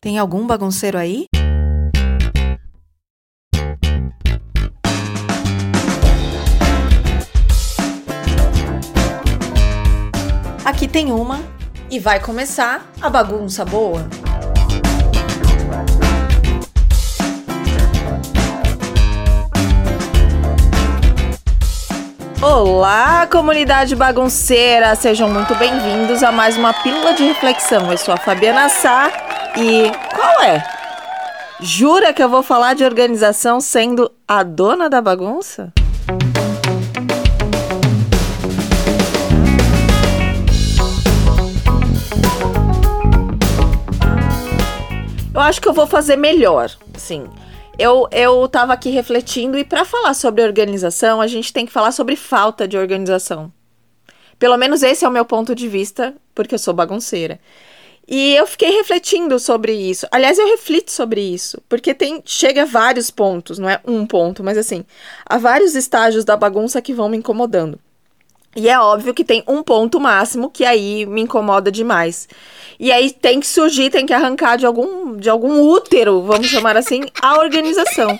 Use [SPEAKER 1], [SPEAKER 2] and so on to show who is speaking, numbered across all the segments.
[SPEAKER 1] Tem algum bagunceiro aí? Aqui tem uma e vai começar a bagunça boa. Olá, comunidade bagunceira! Sejam muito bem-vindos a mais uma pílula de reflexão. Eu sou a Fabiana Sá e qual é? Jura que eu vou falar de organização sendo a dona da bagunça? Eu acho que eu vou fazer melhor, sim. Eu, eu tava aqui refletindo e para falar sobre organização, a gente tem que falar sobre falta de organização. Pelo menos esse é o meu ponto de vista, porque eu sou bagunceira. E eu fiquei refletindo sobre isso. Aliás, eu reflito sobre isso, porque tem chega a vários pontos, não é um ponto, mas assim, há vários estágios da bagunça que vão me incomodando. E é óbvio que tem um ponto máximo que aí me incomoda demais. E aí tem que surgir, tem que arrancar de algum, de algum útero, vamos chamar assim, a organização.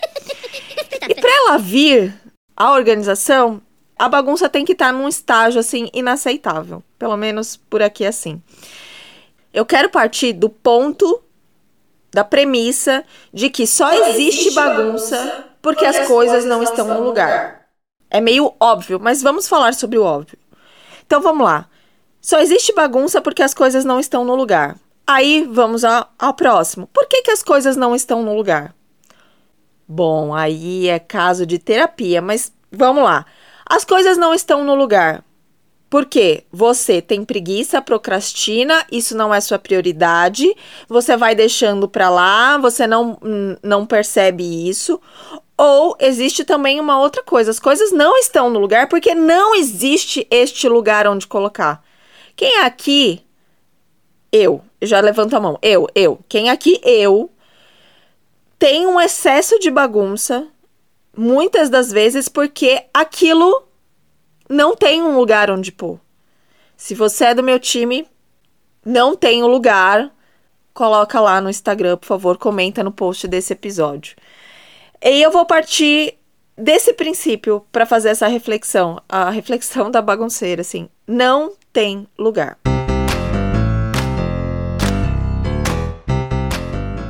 [SPEAKER 1] E para ela vir, a organização, a bagunça tem que estar tá num estágio assim inaceitável. Pelo menos por aqui é assim. Eu quero partir do ponto da premissa de que só existe bagunça porque as coisas não estão no lugar. É meio óbvio, mas vamos falar sobre o óbvio. Então vamos lá. Só existe bagunça porque as coisas não estão no lugar. Aí vamos ao, ao próximo. Por que, que as coisas não estão no lugar? Bom, aí é caso de terapia, mas vamos lá. As coisas não estão no lugar. Porque você tem preguiça, procrastina, isso não é sua prioridade, você vai deixando para lá, você não, não percebe isso, ou existe também uma outra coisa: as coisas não estão no lugar porque não existe este lugar onde colocar. Quem aqui, eu, já levanto a mão, eu, eu, quem aqui, eu, tem um excesso de bagunça, muitas das vezes porque aquilo não tem um lugar onde pôr. Se você é do meu time, não tem um lugar, coloca lá no Instagram, por favor, comenta no post desse episódio. E eu vou partir desse princípio para fazer essa reflexão, a reflexão da bagunceira, assim, não tem lugar.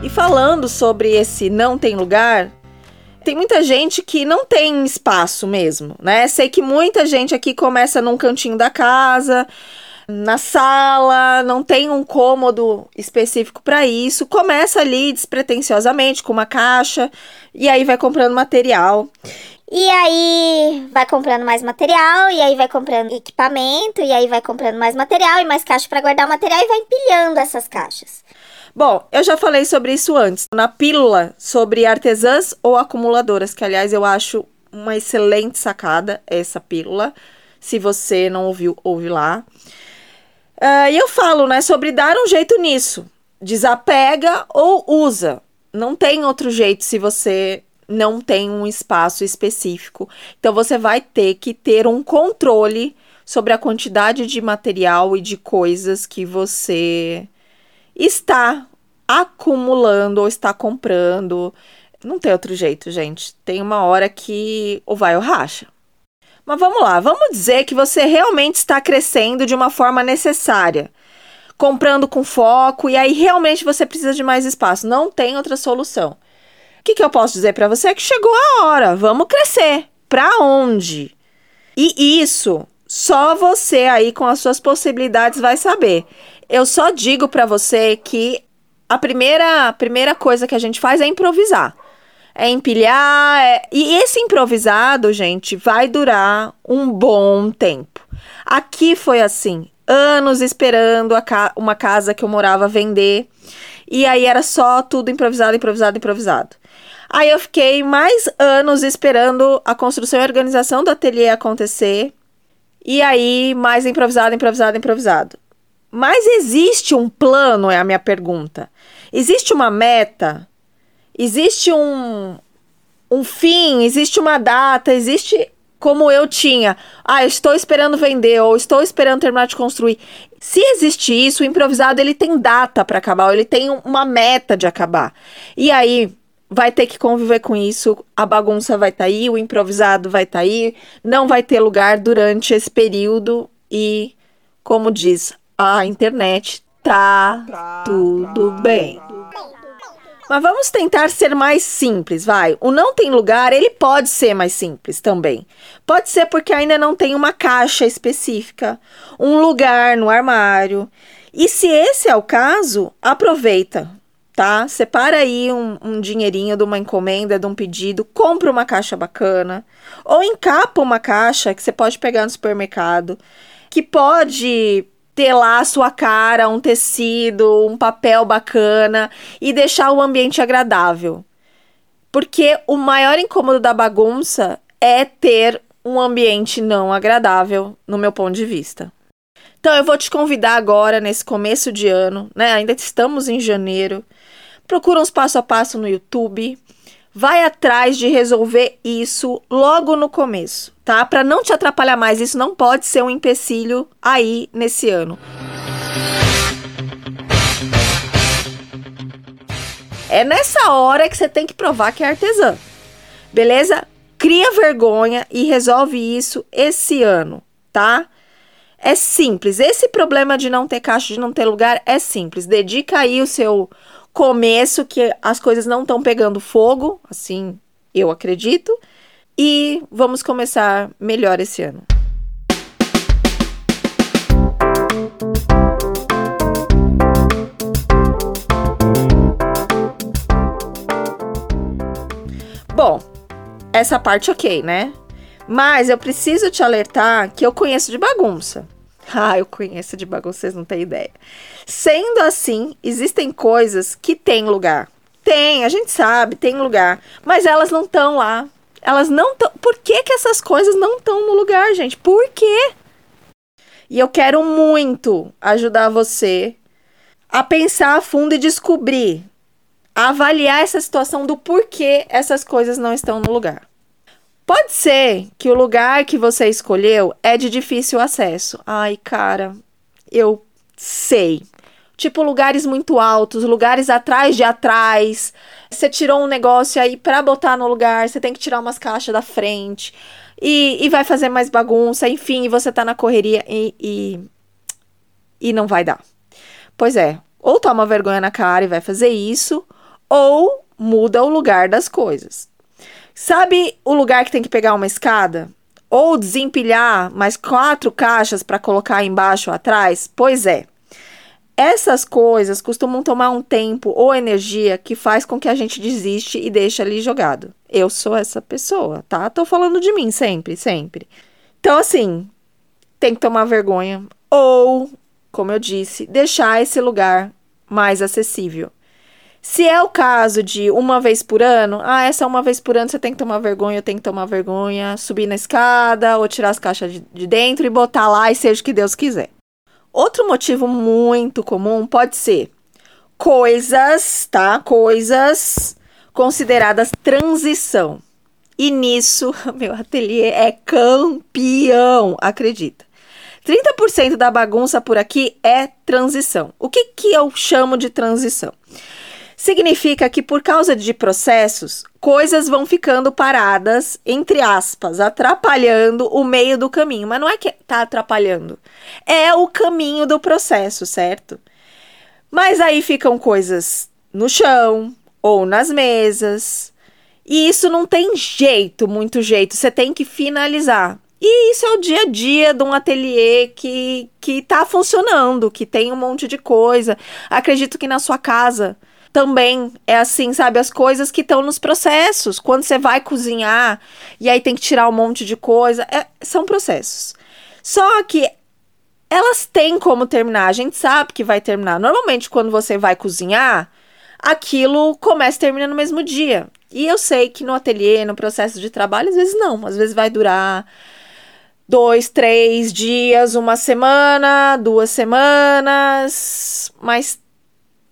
[SPEAKER 1] E falando sobre esse não tem lugar, tem muita gente que não tem espaço mesmo, né? Sei que muita gente aqui começa num cantinho da casa, na sala, não tem um cômodo específico para isso, começa ali despretensiosamente com uma caixa e aí vai comprando material.
[SPEAKER 2] E aí vai comprando mais material, e aí vai comprando equipamento, e aí vai comprando mais material e mais caixa para guardar o material e vai empilhando essas caixas.
[SPEAKER 1] Bom, eu já falei sobre isso antes, na pílula sobre artesãs ou acumuladoras, que aliás eu acho uma excelente sacada essa pílula. Se você não ouviu, ouve lá. Uh, e eu falo, né, sobre dar um jeito nisso. Desapega ou usa. Não tem outro jeito se você não tem um espaço específico. Então você vai ter que ter um controle sobre a quantidade de material e de coisas que você está acumulando ou está comprando. Não tem outro jeito, gente. Tem uma hora que ou vai ou racha. Mas vamos lá, vamos dizer que você realmente está crescendo de uma forma necessária, comprando com foco e aí realmente você precisa de mais espaço. Não tem outra solução. O que, que eu posso dizer para você? É que chegou a hora, vamos crescer. Para onde? E isso só você aí com as suas possibilidades vai saber. Eu só digo para você que a primeira, primeira coisa que a gente faz é improvisar é empilhar. É... E esse improvisado, gente, vai durar um bom tempo. Aqui foi assim, anos esperando ca... uma casa que eu morava vender. E aí era só tudo improvisado, improvisado, improvisado. Aí eu fiquei mais anos esperando a construção e organização do ateliê acontecer. E aí, mais improvisado, improvisado, improvisado. Mas existe um plano, é a minha pergunta. Existe uma meta existe um, um fim, existe uma data, existe como eu tinha. Ah, estou esperando vender ou estou esperando terminar de construir. Se existe isso, o improvisado ele tem data para acabar, ele tem uma meta de acabar. E aí vai ter que conviver com isso, a bagunça vai estar tá aí, o improvisado vai estar tá aí, não vai ter lugar durante esse período e, como diz a internet, tá, tá tudo tá, bem. Mas vamos tentar ser mais simples, vai. O não tem lugar, ele pode ser mais simples também. Pode ser porque ainda não tem uma caixa específica, um lugar no armário. E se esse é o caso, aproveita, tá? Separa aí um, um dinheirinho de uma encomenda, de um pedido, compra uma caixa bacana, ou encapa uma caixa que você pode pegar no supermercado, que pode ter lá a sua cara, um tecido, um papel bacana e deixar o ambiente agradável. Porque o maior incômodo da bagunça é ter um ambiente não agradável, no meu ponto de vista. Então eu vou te convidar agora nesse começo de ano, né? Ainda estamos em janeiro. Procura uns passo a passo no YouTube vai atrás de resolver isso logo no começo, tá? Para não te atrapalhar mais, isso não pode ser um empecilho aí nesse ano. É nessa hora que você tem que provar que é artesã. Beleza? Cria vergonha e resolve isso esse ano, tá? É simples. Esse problema de não ter caixa, de não ter lugar, é simples. Dedica aí o seu começo que as coisas não estão pegando fogo, assim eu acredito, e vamos começar melhor esse ano. Bom, essa parte ok, né? Mas eu preciso te alertar que eu conheço de bagunça. Ah, eu conheço de bagunça, vocês não têm ideia. Sendo assim, existem coisas que têm lugar. Tem, a gente sabe, tem lugar. Mas elas não estão lá. Elas não estão. Por que, que essas coisas não estão no lugar, gente? Por quê? E eu quero muito ajudar você a pensar a fundo e descobrir, avaliar essa situação do porquê essas coisas não estão no lugar. Pode ser que o lugar que você escolheu é de difícil acesso. Ai, cara, eu sei. Tipo, lugares muito altos, lugares atrás de atrás. Você tirou um negócio aí para botar no lugar, você tem que tirar umas caixas da frente. E, e vai fazer mais bagunça, enfim, você tá na correria e, e, e não vai dar. Pois é, ou toma vergonha na cara e vai fazer isso, ou muda o lugar das coisas. Sabe o lugar que tem que pegar uma escada? Ou desempilhar mais quatro caixas para colocar embaixo ou atrás? Pois é. Essas coisas costumam tomar um tempo ou energia que faz com que a gente desiste e deixe ali jogado. Eu sou essa pessoa, tá? Tô falando de mim sempre, sempre. Então, assim, tem que tomar vergonha. Ou, como eu disse, deixar esse lugar mais acessível. Se é o caso de uma vez por ano, ah, essa uma vez por ano você tem que tomar vergonha, tenho que tomar vergonha, subir na escada ou tirar as caixas de, de dentro e botar lá e seja o que Deus quiser. Outro motivo muito comum pode ser coisas, tá? Coisas consideradas transição. E nisso, meu ateliê é campeão, acredita. 30% da bagunça por aqui é transição. O que, que eu chamo de transição? Significa que por causa de processos, coisas vão ficando paradas, entre aspas, atrapalhando o meio do caminho. Mas não é que tá atrapalhando, é o caminho do processo, certo? Mas aí ficam coisas no chão ou nas mesas. E isso não tem jeito, muito jeito. Você tem que finalizar. E isso é o dia a dia de um ateliê que, que tá funcionando, que tem um monte de coisa. Acredito que na sua casa também é assim, sabe? As coisas que estão nos processos. Quando você vai cozinhar e aí tem que tirar um monte de coisa, é, são processos. Só que elas têm como terminar. A gente sabe que vai terminar. Normalmente, quando você vai cozinhar, aquilo começa e termina no mesmo dia. E eu sei que no ateliê, no processo de trabalho, às vezes não. Às vezes vai durar dois, três dias, uma semana, duas semanas, mas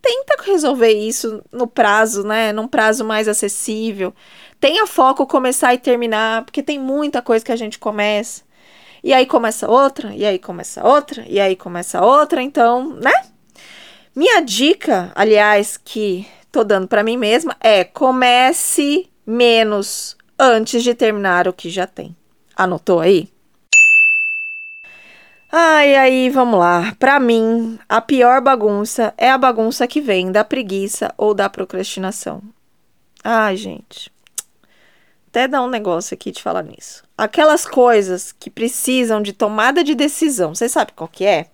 [SPEAKER 1] tenta resolver isso no prazo, né? Num prazo mais acessível. Tenha foco começar e terminar, porque tem muita coisa que a gente começa E aí começa outra, e aí começa outra, e aí começa outra, então, né? Minha dica, aliás, que tô dando para mim mesma é comece menos antes de terminar o que já tem. Anotou aí? Ai, aí, vamos lá. Para mim, a pior bagunça é a bagunça que vem da preguiça ou da procrastinação. Ai, gente. Até dá um negócio aqui de falar nisso. Aquelas coisas que precisam de tomada de decisão. Você sabe qual que é?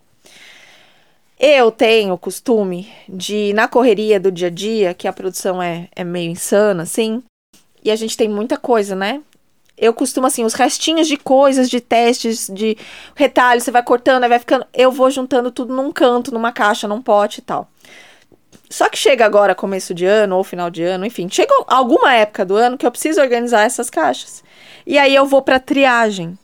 [SPEAKER 1] Eu tenho o costume de, na correria do dia a dia, que a produção é, é meio insana, assim, e a gente tem muita coisa, né? Eu costumo, assim, os restinhos de coisas, de testes, de retalhos, você vai cortando, aí vai ficando. Eu vou juntando tudo num canto, numa caixa, num pote e tal. Só que chega agora, começo de ano ou final de ano, enfim, chega alguma época do ano que eu preciso organizar essas caixas. E aí eu vou para triagem.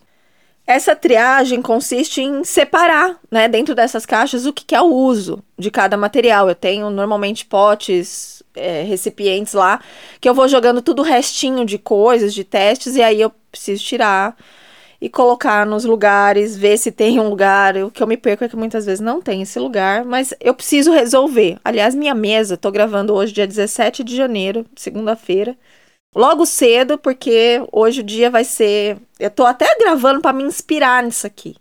[SPEAKER 1] Essa triagem consiste em separar, né, dentro dessas caixas, o que, que é o uso de cada material. Eu tenho normalmente potes, é, recipientes lá, que eu vou jogando tudo restinho de coisas, de testes, e aí eu preciso tirar e colocar nos lugares, ver se tem um lugar. O que eu me perco é que muitas vezes não tem esse lugar, mas eu preciso resolver. Aliás, minha mesa, tô gravando hoje, dia 17 de janeiro, segunda-feira. Logo cedo, porque hoje o dia vai ser. Eu tô até gravando para me inspirar nisso aqui.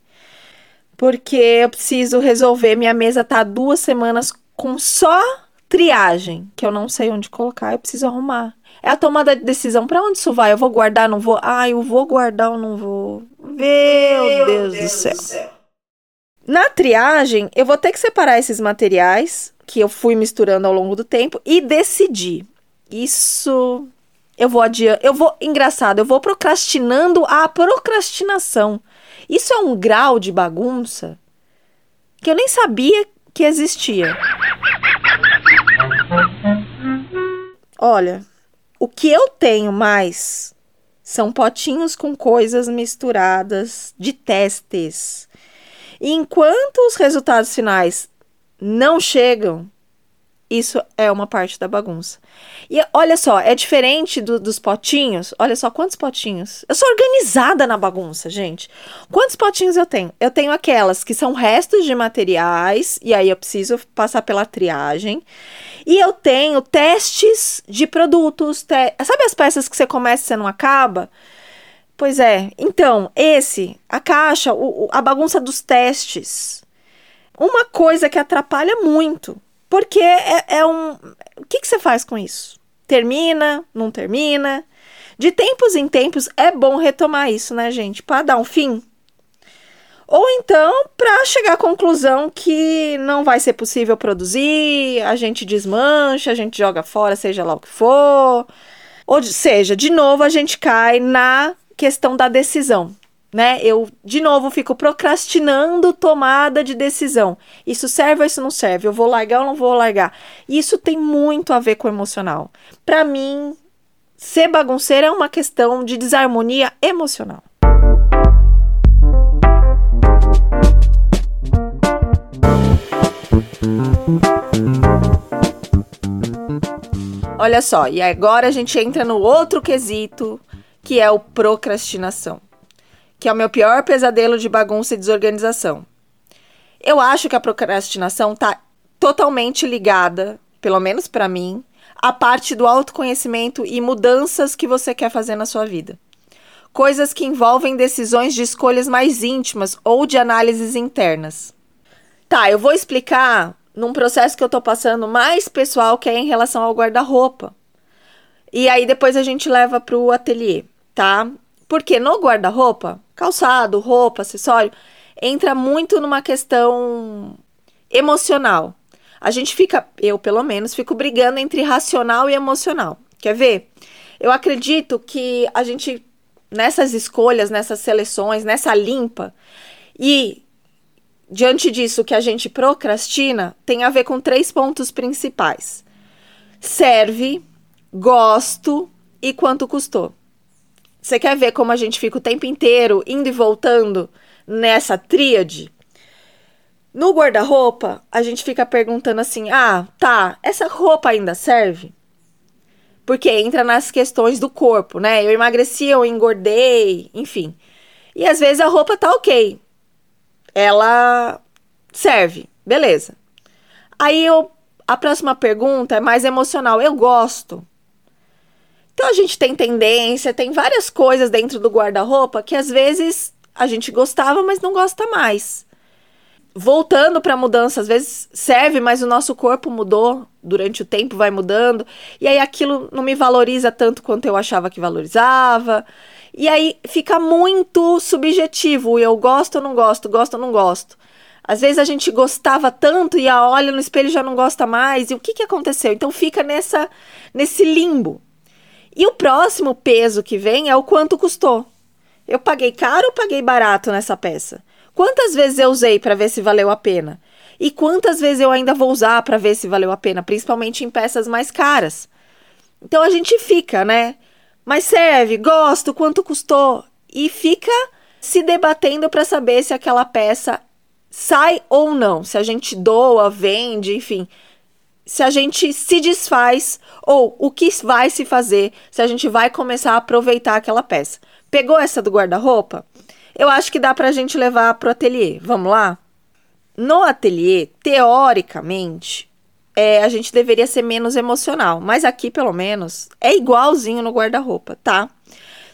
[SPEAKER 1] Porque eu preciso resolver. Minha mesa tá duas semanas com só triagem, que eu não sei onde colocar, eu preciso arrumar. É a tomada de decisão. Para onde isso vai? Eu vou guardar, não vou? Ah, eu vou guardar ou não vou? Meu, Deus, Deus, do, céu. do céu. Na triagem, eu vou ter que separar esses materiais que eu fui misturando ao longo do tempo e decidir. Isso eu vou adiando, eu vou, engraçado, eu vou procrastinando a procrastinação. Isso é um grau de bagunça que eu nem sabia que existia. Olha, o que eu tenho mais são potinhos com coisas misturadas de testes. E enquanto os resultados finais não chegam, isso é uma parte da bagunça. E olha só, é diferente do, dos potinhos. Olha só quantos potinhos. Eu sou organizada na bagunça, gente. Quantos potinhos eu tenho? Eu tenho aquelas que são restos de materiais, e aí eu preciso passar pela triagem. E eu tenho testes de produtos. Te... Sabe as peças que você começa e você não acaba? Pois é. Então, esse, a caixa, o, a bagunça dos testes. Uma coisa que atrapalha muito porque é, é um. O que, que você faz com isso? Termina? Não termina? De tempos em tempos é bom retomar isso, né, gente? Para dar um fim. Ou então, para chegar à conclusão que não vai ser possível produzir, a gente desmancha, a gente joga fora, seja lá o que for. Ou seja, de novo a gente cai na questão da decisão né? Eu, de novo, fico procrastinando tomada de decisão. Isso serve ou isso não serve? Eu vou largar ou não vou largar? Isso tem muito a ver com o emocional. Para mim, ser bagunceira é uma questão de desarmonia emocional. Olha só, e agora a gente entra no outro quesito, que é o procrastinação que é o meu pior pesadelo de bagunça e desorganização. Eu acho que a procrastinação está totalmente ligada, pelo menos para mim, à parte do autoconhecimento e mudanças que você quer fazer na sua vida. Coisas que envolvem decisões de escolhas mais íntimas ou de análises internas. Tá, eu vou explicar num processo que eu tô passando mais pessoal, que é em relação ao guarda-roupa. E aí depois a gente leva pro ateliê, tá? Porque no guarda-roupa, calçado, roupa, acessório, entra muito numa questão emocional. A gente fica, eu pelo menos, fico brigando entre racional e emocional. Quer ver? Eu acredito que a gente, nessas escolhas, nessas seleções, nessa limpa, e diante disso que a gente procrastina, tem a ver com três pontos principais: serve, gosto e quanto custou. Você quer ver como a gente fica o tempo inteiro indo e voltando nessa tríade? No guarda-roupa, a gente fica perguntando assim: ah, tá, essa roupa ainda serve? Porque entra nas questões do corpo, né? Eu emagreci, eu engordei, enfim. E às vezes a roupa tá ok. Ela serve, beleza. Aí eu, a próxima pergunta é mais emocional. Eu gosto. Então a gente tem tendência, tem várias coisas dentro do guarda-roupa que às vezes a gente gostava, mas não gosta mais. Voltando para a mudança, às vezes serve, mas o nosso corpo mudou durante o tempo, vai mudando, e aí aquilo não me valoriza tanto quanto eu achava que valorizava. E aí fica muito subjetivo, eu gosto ou não gosto, gosto ou não gosto. Às vezes a gente gostava tanto e a olha no espelho já não gosta mais. E o que, que aconteceu? Então fica nessa nesse limbo. E o próximo peso que vem é o quanto custou. Eu paguei caro ou paguei barato nessa peça? Quantas vezes eu usei para ver se valeu a pena? E quantas vezes eu ainda vou usar para ver se valeu a pena, principalmente em peças mais caras? Então a gente fica, né? Mas serve, gosto, quanto custou? E fica se debatendo para saber se aquela peça sai ou não, se a gente doa, vende, enfim se a gente se desfaz ou o que vai se fazer se a gente vai começar a aproveitar aquela peça. Pegou essa do guarda-roupa? Eu acho que dá para a gente levar para o ateliê. Vamos lá? No ateliê, teoricamente, é, a gente deveria ser menos emocional, mas aqui, pelo menos, é igualzinho no guarda-roupa, tá?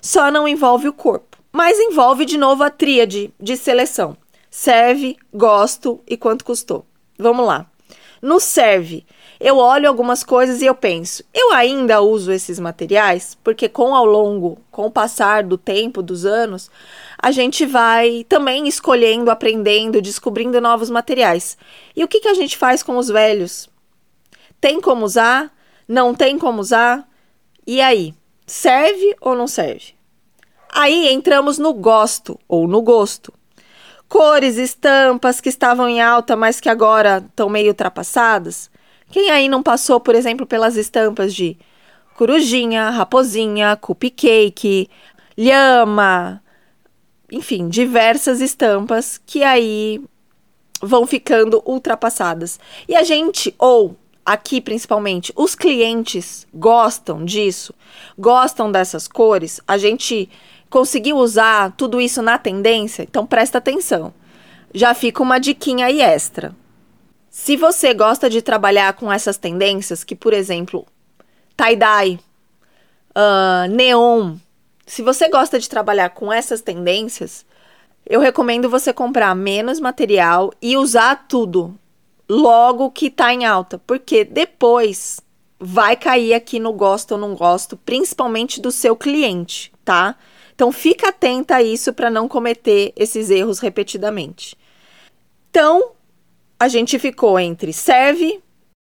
[SPEAKER 1] Só não envolve o corpo, mas envolve de novo a tríade de seleção: serve, gosto e quanto custou. Vamos lá. No serve, eu olho algumas coisas e eu penso, eu ainda uso esses materiais? Porque com ao longo, com o passar do tempo, dos anos, a gente vai também escolhendo, aprendendo, descobrindo novos materiais. E o que, que a gente faz com os velhos? Tem como usar? Não tem como usar? E aí? Serve ou não serve? Aí entramos no gosto ou no gosto. Cores, estampas que estavam em alta, mas que agora estão meio ultrapassadas. Quem aí não passou, por exemplo, pelas estampas de corujinha, raposinha, cupcake, lhama, enfim, diversas estampas que aí vão ficando ultrapassadas. E a gente, ou aqui principalmente, os clientes gostam disso, gostam dessas cores, a gente conseguiu usar tudo isso na tendência, então presta atenção. Já fica uma diquinha aí extra. Se você gosta de trabalhar com essas tendências, que por exemplo, tie-dye, uh, neon, se você gosta de trabalhar com essas tendências, eu recomendo você comprar menos material e usar tudo logo que tá em alta, porque depois vai cair aqui no gosto ou não gosto, principalmente do seu cliente, tá? Então fica atenta a isso para não cometer esses erros repetidamente. Então, a gente ficou entre serve,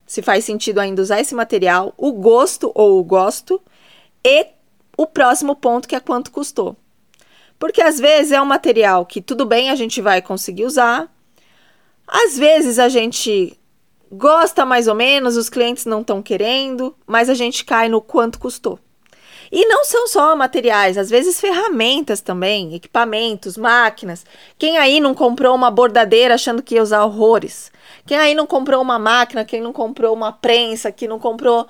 [SPEAKER 1] se faz sentido ainda usar esse material, o gosto ou o gosto, e o próximo ponto que é quanto custou. Porque às vezes é um material que tudo bem a gente vai conseguir usar, às vezes a gente gosta mais ou menos, os clientes não estão querendo, mas a gente cai no quanto custou. E não são só materiais, às vezes ferramentas também, equipamentos, máquinas. Quem aí não comprou uma bordadeira achando que ia usar horrores? Quem aí não comprou uma máquina, quem não comprou uma prensa, que não comprou,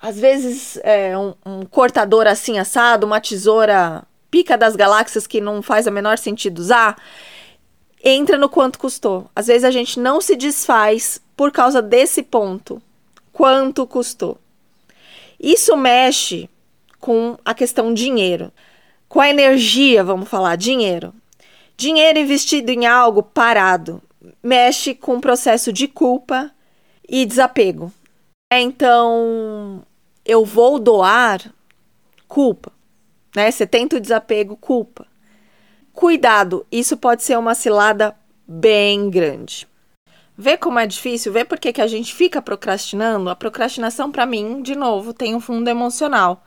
[SPEAKER 1] às vezes, é, um, um cortador assim assado, uma tesoura pica das galáxias que não faz a menor sentido usar? Entra no quanto custou. Às vezes a gente não se desfaz por causa desse ponto. Quanto custou? Isso mexe com a questão dinheiro. Com a energia, vamos falar, dinheiro. Dinheiro investido em algo parado mexe com o processo de culpa e desapego. Então, eu vou doar culpa, né? Você tenta o desapego, culpa. Cuidado, isso pode ser uma cilada bem grande. Vê como é difícil, vê por que, que a gente fica procrastinando? A procrastinação, para mim, de novo, tem um fundo emocional.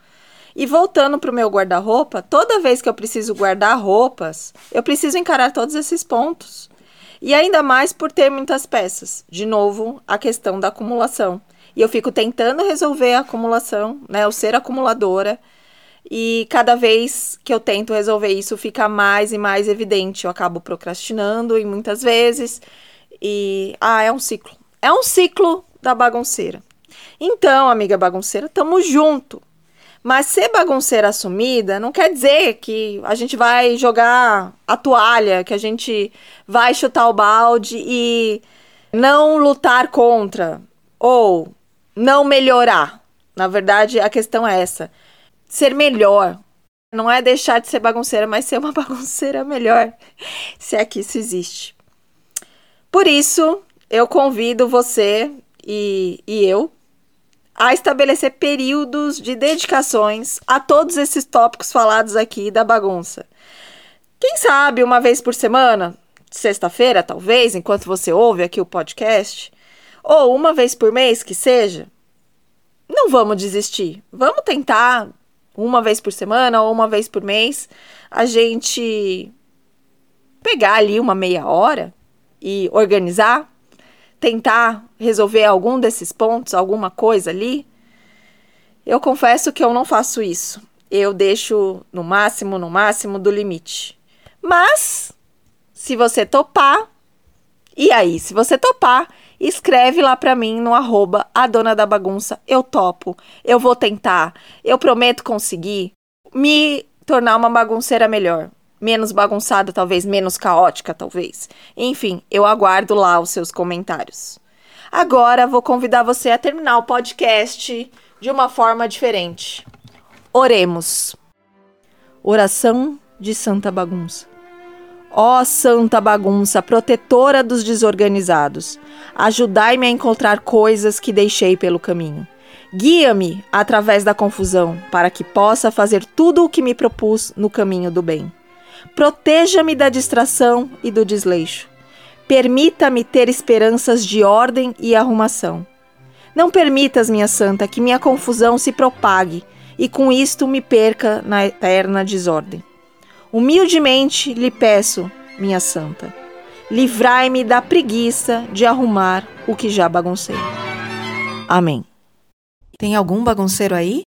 [SPEAKER 1] E voltando para o meu guarda-roupa, toda vez que eu preciso guardar roupas, eu preciso encarar todos esses pontos. E ainda mais por ter muitas peças. De novo, a questão da acumulação. E eu fico tentando resolver a acumulação, né? Eu ser acumuladora. E cada vez que eu tento resolver isso, fica mais e mais evidente. Eu acabo procrastinando e muitas vezes. E ah, é um ciclo. É um ciclo da bagunceira. Então, amiga bagunceira, tamo junto. Mas ser bagunceira assumida não quer dizer que a gente vai jogar a toalha, que a gente vai chutar o balde e não lutar contra ou não melhorar. Na verdade, a questão é essa: ser melhor. Não é deixar de ser bagunceira, mas ser uma bagunceira melhor, se é que isso existe. Por isso, eu convido você e, e eu a estabelecer períodos de dedicações a todos esses tópicos falados aqui da bagunça. Quem sabe uma vez por semana, sexta-feira talvez, enquanto você ouve aqui o podcast, ou uma vez por mês que seja, não vamos desistir. Vamos tentar uma vez por semana ou uma vez por mês a gente pegar ali uma meia hora e organizar tentar resolver algum desses pontos, alguma coisa ali, eu confesso que eu não faço isso. Eu deixo no máximo, no máximo do limite. Mas, se você topar, e aí, se você topar, escreve lá para mim no arroba a dona da bagunça. Eu topo, eu vou tentar, eu prometo conseguir me tornar uma bagunceira melhor menos bagunçada, talvez menos caótica, talvez. Enfim, eu aguardo lá os seus comentários. Agora vou convidar você a terminar o podcast de uma forma diferente. Oremos. Oração de Santa Bagunça. Ó Santa Bagunça, protetora dos desorganizados, ajudai-me a encontrar coisas que deixei pelo caminho. Guia-me através da confusão, para que possa fazer tudo o que me propus no caminho do bem. Proteja-me da distração e do desleixo. Permita-me ter esperanças de ordem e arrumação. Não permitas, minha santa, que minha confusão se propague e com isto me perca na eterna desordem. Humildemente lhe peço, minha santa, livrai-me da preguiça de arrumar o que já baguncei. Amém. Tem algum bagunceiro aí?